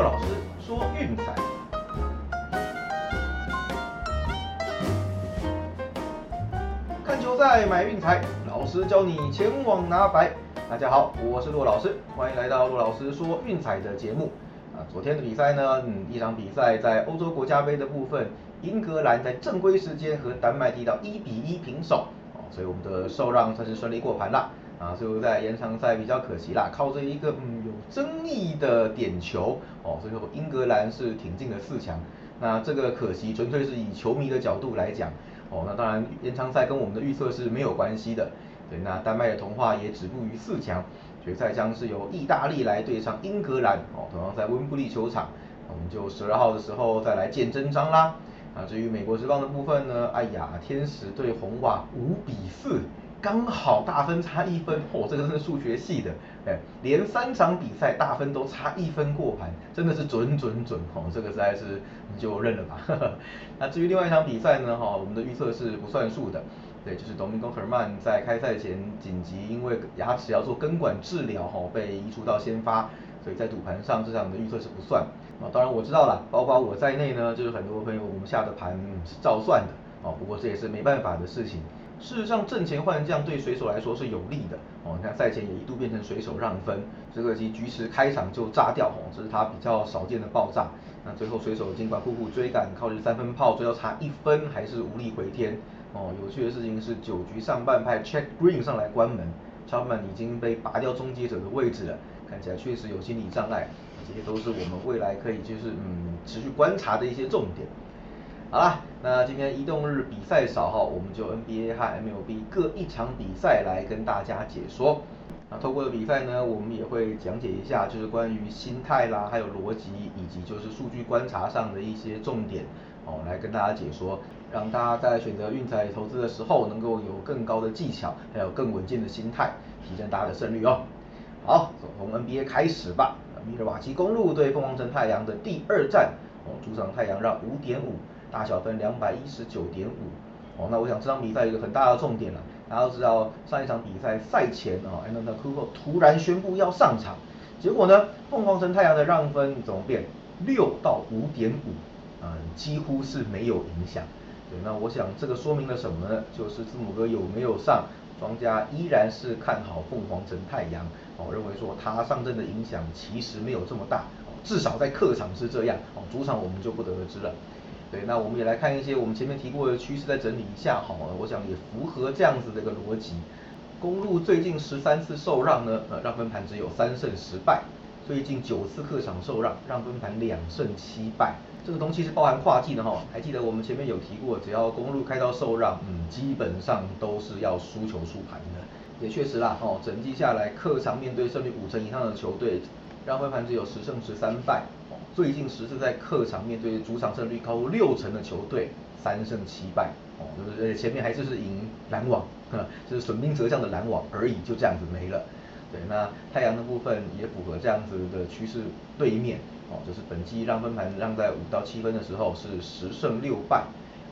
骆老师说运彩，看球赛买运彩，老师教你前往拿白。大家好，我是骆老师，欢迎来到骆老师说运彩的节目。啊，昨天的比赛呢，嗯，一场比赛在欧洲国家杯的部分，英格兰在正规时间和丹麦踢到一比一平手，哦，所以我们的受让算是顺利过盘了。啊，最后在延长赛比较可惜啦，靠着一个嗯有争议的点球哦，最后英格兰是挺进了四强。那这个可惜纯粹是以球迷的角度来讲哦，那当然延长赛跟我们的预测是没有关系的。对，那丹麦的童话也止步于四强，决赛将是由意大利来对上英格兰哦，同样在温布利球场，我们就十二号的时候再来见真章啦。啊，至于美国之棒的部分呢，哎呀，天使对红袜五比四。刚好大分差一分，嚯，这个是数学系的，哎，连三场比赛大分都差一分过盘，真的是准准准，哦，这个实在是你就认了吧。那至于另外一场比赛呢，哈，我们的预测是不算数的，对，就是 Domingo Herman 在开赛前紧急因为牙齿要做根管治疗，哈，被移除到先发，所以在赌盘上这场的预测是不算。啊，当然我知道了，包括我在内呢，就是很多朋友我们下的盘是照算的，哦，不过这也是没办法的事情。事实上，阵前换将对水手来说是有利的哦。你看赛前也一度变成水手让分，只可惜局势开场就炸掉哦，这是他比较少见的爆炸。那最后水手尽管苦苦追赶，靠着三分炮追到差一分，还是无力回天哦。有趣的事情是，九局上半派 Check Green 上来关门 c h a p m a n 已经被拔掉终结者的位置了，看起来确实有心理障碍。这些都是我们未来可以就是嗯持续观察的一些重点。好啦，那今天移动日比赛少哈，我们就 NBA 和 MLB 各一场比赛来跟大家解说。那透过的比赛呢，我们也会讲解一下，就是关于心态啦，还有逻辑，以及就是数据观察上的一些重点哦，来跟大家解说，让大家在选择运彩投资的时候，能够有更高的技巧，还有更稳健的心态，提升大家的胜率哦。好，从 NBA 开始吧。米尔瓦基公路对凤凰城太阳的第二战，哦，主场太阳让五点五。大小分两百一十九点五，哦，那我想这场比赛有一个很大的重点了，大家都知道上一场比赛赛前啊 a n d e r c o o 突然宣布要上场，结果呢，凤凰城太阳的让分怎么变？六到五点五，嗯，几乎是没有影响。对，那我想这个说明了什么呢？就是字母哥有没有上，庄家依然是看好凤凰城太阳，哦，认为说他上阵的影响其实没有这么大，至少在客场是这样，哦，主场我们就不得而知了。对，那我们也来看一些我们前面提过的趋势，再整理一下哈，我想也符合这样子的一个逻辑。公路最近十三次受让呢，呃，让分盘只有三胜十败；最近九次客场受让，让分盘两胜七败。这个东西是包含跨季的哈，还记得我们前面有提过，只要公路开到受让，嗯，基本上都是要输球输盘的。也确实啦，哦，整季下来，客场面对胜率五成以上的球队，让分盘只有十胜十三败。最近十次在客场面对主场胜率高六成的球队，三胜七败，哦，就是前面还是是赢篮网，就是损兵折将的篮网而已，就这样子没了。对，那太阳的部分也符合这样子的趋势对面，哦，就是本季让分盘让在五到七分的时候是十胜六败，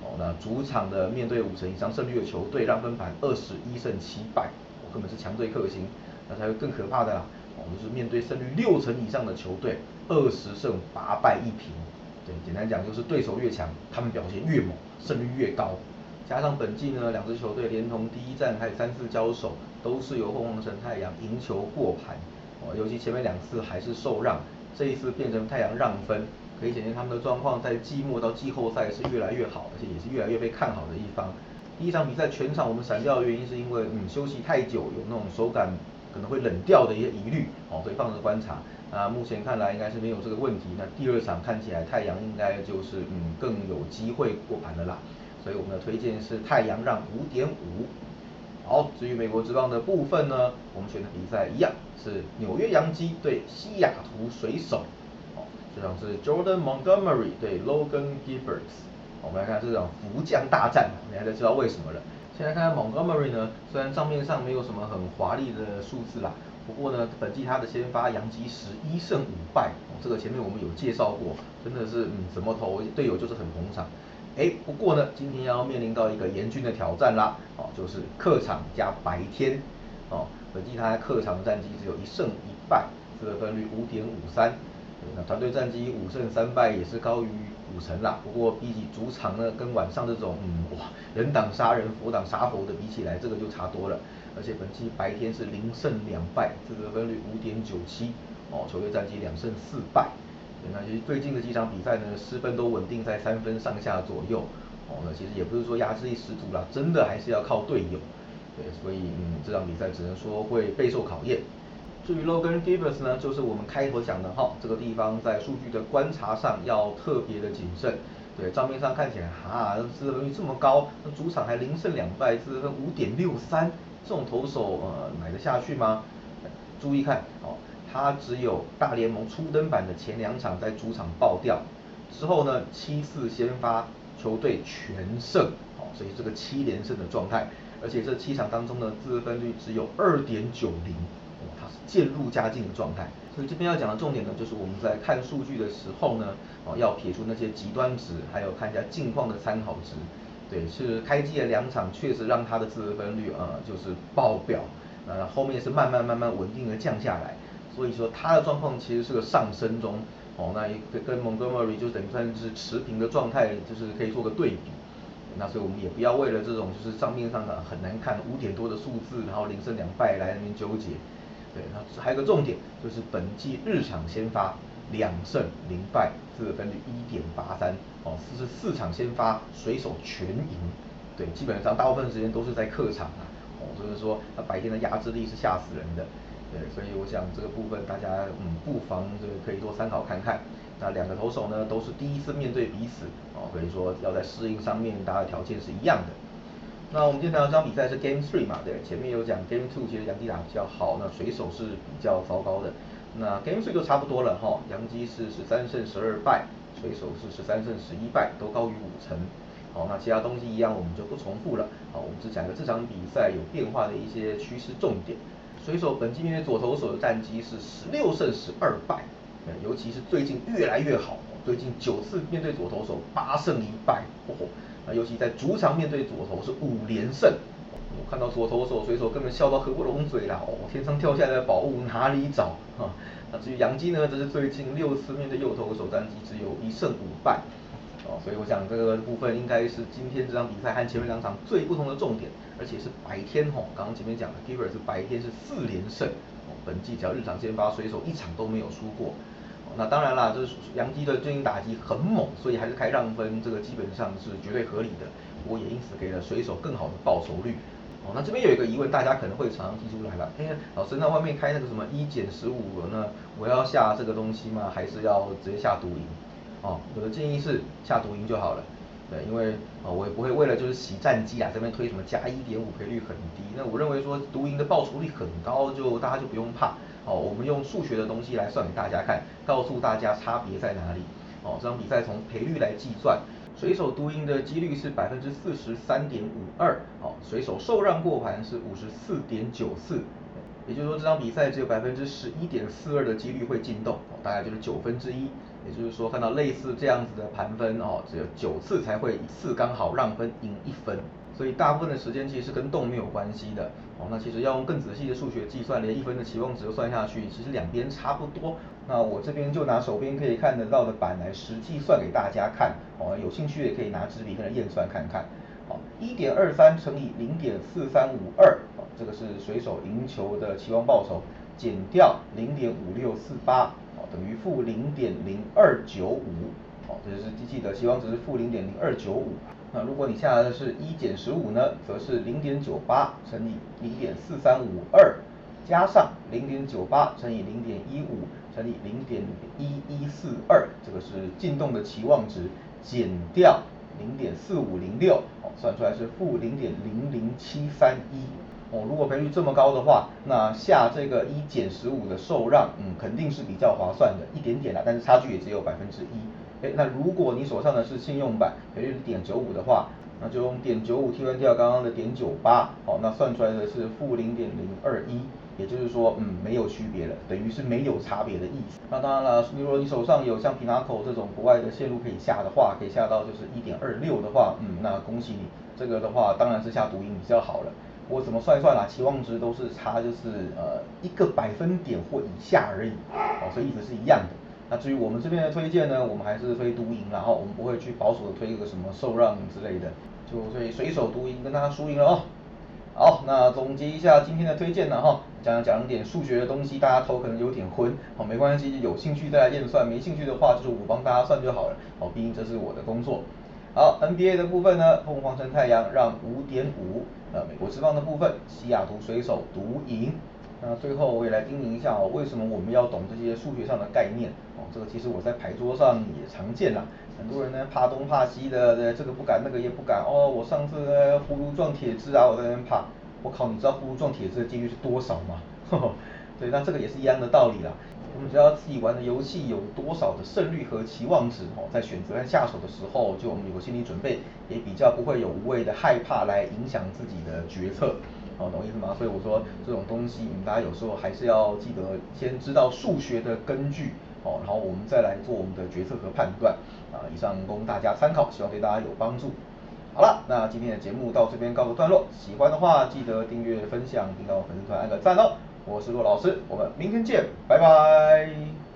哦，那主场的面对五成以上胜率的球队让分盘二十一胜七败，哦，根本是强队克星，那才会更可怕的。我们是面对胜率六成以上的球队，二十胜八败一平。对，简单讲就是对手越强，他们表现越猛，胜率越高。加上本季呢，两支球队连同第一战还有三次交手，都是由凤凰城太阳赢球过盘。哦，尤其前面两次还是受让，这一次变成太阳让分，可以显现他们的状况在季末到季后赛是越来越好，而且也是越来越被看好的一方。第一场比赛全场我们闪掉的原因是因为嗯休息太久，有那种手感。可能会冷掉的一些疑虑，哦，所以放着观察。啊，目前看来应该是没有这个问题。那第二场看起来太阳应该就是嗯更有机会过盘的啦。所以我们的推荐是太阳让五点五。好，至于美国之棒的部分呢，我们选的比赛一样是纽约洋基对西雅图水手。哦，这场是 Jordan Montgomery 对 Logan Gilbert。我们来看这场福将大战，你大家知道为什么了。先来看看 Montgomery 呢，虽然账面上没有什么很华丽的数字啦，不过呢，本季他的先发杨基十一胜五败，这个前面我们有介绍过，真的是嗯怎么投队友就是很捧场。哎，不过呢，今天要面临到一个严峻的挑战啦，哦，就是客场加白天，哦，本季他客场战绩只有一胜一败，得分率五点五三，那团队战绩五胜三败也是高于五成啦。不过比起主场呢，跟晚上这种嗯哇人挡杀人佛挡杀佛的比起来，这个就差多了。而且本期白天是零胜两败，这个分率五点九七，哦，球队战绩两胜四败。那其实最近的几场比赛呢，失分都稳定在三分上下左右。哦，那其实也不是说压制力十足啦，真的还是要靠队友。对，所以嗯，这场比赛只能说会备受考验。至于 Logan Givers 呢，就是我们开头讲的哈，这个地方在数据的观察上要特别的谨慎。对，账面上看起来哈，自得分率这么高，那主场还零胜两败，自得分五点六三，这种投手呃买得下去吗？注意看哦，他只有大联盟初登板的前两场在主场爆掉，之后呢七次先发球队全胜，哦，所以这个七连胜的状态，而且这七场当中呢自分率只有二点九零。渐入佳境的状态，所以这边要讲的重点呢，就是我们在看数据的时候呢，哦，要撇出那些极端值，还有看一下近况的参考值。对，是开机的两场确实让它的自得分率呃就是爆表，呃后面是慢慢慢慢稳定的降下来，所以说它的状况其实是个上升中，哦，那跟跟 Montgomery 就等于算是持平的状态，就是可以做个对比。那所以我们也不要为了这种就是账面上的很难看五点多的数字，然后零胜两败来那边纠结。对，那还有个重点，就是本季日场先发两胜零败，自得分率一点八三，哦，四十四场先发水手全赢，对，基本上大部分时间都是在客场啊，哦，所以说他白天的压制力是吓死人的，对，所以我想这个部分大家嗯不妨这个可以多参考看看。那两个投手呢都是第一次面对彼此，哦，可以说要在适应上面，大家条件是一样的。那我们今天这场比赛是 Game Three 嘛？对，前面有讲 Game Two，其实杨基打比较好，那水手是比较糟糕的。那 Game Three 就差不多了哈，杨基是十三胜十二败，水手是十三胜十一败，都高于五成。好，那其他东西一样，我们就不重复了。好，我们只讲一个这场比赛有变化的一些趋势重点。水手本季面对左投手的战绩是十六胜十二败，尤其是最近越来越好，最近九次面对左投手八胜一败，哦。尤其在主场面对左投是五连胜，我看到左投手水手根本笑到合不拢嘴了哦，天上掉下来的宝物哪里找啊？那至于杨基呢，则是最近六次面对右投手战绩只有一胜五败，哦，所以我想这个部分应该是今天这场比赛和前面两场最不同的重点，而且是白天吼，刚刚前面讲的 Giver 是白天是四连胜，哦，本季只要日常先发水手一场都没有输过。那当然啦，就是杨基的最近打击很猛，所以还是开让分，这个基本上是绝对合理的。我也因此给了水手更好的报酬率。哦，那这边有一个疑问，大家可能会常常提出来了，哎，老师，那外面开那个什么一减十五，那我要下这个东西吗？还是要直接下毒赢？哦，我的建议是下毒赢就好了。对，因为啊，我也不会为了就是洗战绩啊，这边推什么加一点五赔率很低。那我认为说独赢的报酬率很高，就大家就不用怕。哦，我们用数学的东西来算给大家看，告诉大家差别在哪里。哦，这场比赛从赔率来计算，水手独赢的几率是百分之四十三点五二，哦，水手受让过盘是五十四点九四。也就是说，这场比赛只有百分之十一点四二的几率会进洞，哦，大概就是九分之一。也就是说，看到类似这样子的盘分，哦，只有九次才会一次刚好让分赢一分，所以大部分的时间其实是跟洞没有关系的，哦，那其实要用更仔细的数学计算，连一分的期望值都算下去，其实两边差不多。那我这边就拿手边可以看得到的板来实际算给大家看，哦，有兴趣也可以拿纸笔跟着验算看看。好，一点二三乘以零点四三五二，这个是水手赢球的期望报酬，减掉零点五六四八，好，等于负零点零二九五，好，这就是机器的期望值是负零点零二九五。那如果你下来的是一减十五呢，则是零点九八乘以零点四三五二，加上零点九八乘以零点一五乘以零点一一四二，这个是进洞的期望值，减掉。零点四五零六，哦，算出来是负零点零零七三一，哦，如果赔率这么高的话，那下这个一减十五的受让，嗯，肯定是比较划算的，一点点啦，但是差距也只有百分之一，哎，那如果你手上的是信用版，赔率是点九五的话，那就用点九五替换掉刚刚的点九八，好，那算出来的是负零点零二一。也就是说，嗯，没有区别了，等于是没有差别的意思。那当然了，如果你手上有像 Pinaco 这种国外的线路可以下的话，可以下到就是一点二六的话，嗯，那恭喜你，这个的话当然是下独赢比较好了。我怎么算一算啦？期望值都是差就是呃一个百分点或以下而已，哦，所以意思是一样的。那至于我们这边的推荐呢，我们还是推独赢，然后我们不会去保守的推一个什么受让之类的，就以随手独赢跟大家输赢了哦。好，那总结一下今天的推荐呢哈，讲讲点数学的东西，大家头可能有点昏，好没关系，有兴趣再来验算，没兴趣的话就是我帮大家算就好了，好，毕竟这是我的工作。好，NBA 的部分呢，凤凰城太阳让五点五，呃，美国之棒的部分，西雅图水手独赢。那最后我也来叮咛一下哦，为什么我们要懂这些数学上的概念？哦，这个其实我在牌桌上也常见啦。很多人呢怕东怕西的，这个不敢那个也不敢。哦，我上次葫芦撞铁枝啊，我在那边怕。我靠，你知道葫芦撞铁枝的几率是多少吗？对，那这个也是一样的道理啦。我们只要自己玩的游戏有多少的胜率和期望值哦，在选择和下手的时候，就我们有个心理准备，也比较不会有无谓的害怕来影响自己的决策。哦，懂意思吗？所以我说这种东西，大家有时候还是要记得先知道数学的根据，哦，然后我们再来做我们的决策和判断。啊，以上供大家参考，希望对大家有帮助。好了，那今天的节目到这边告个段落，喜欢的话记得订阅、分享，并到粉丝团按个赞哦。我是骆老师，我们明天见，拜拜。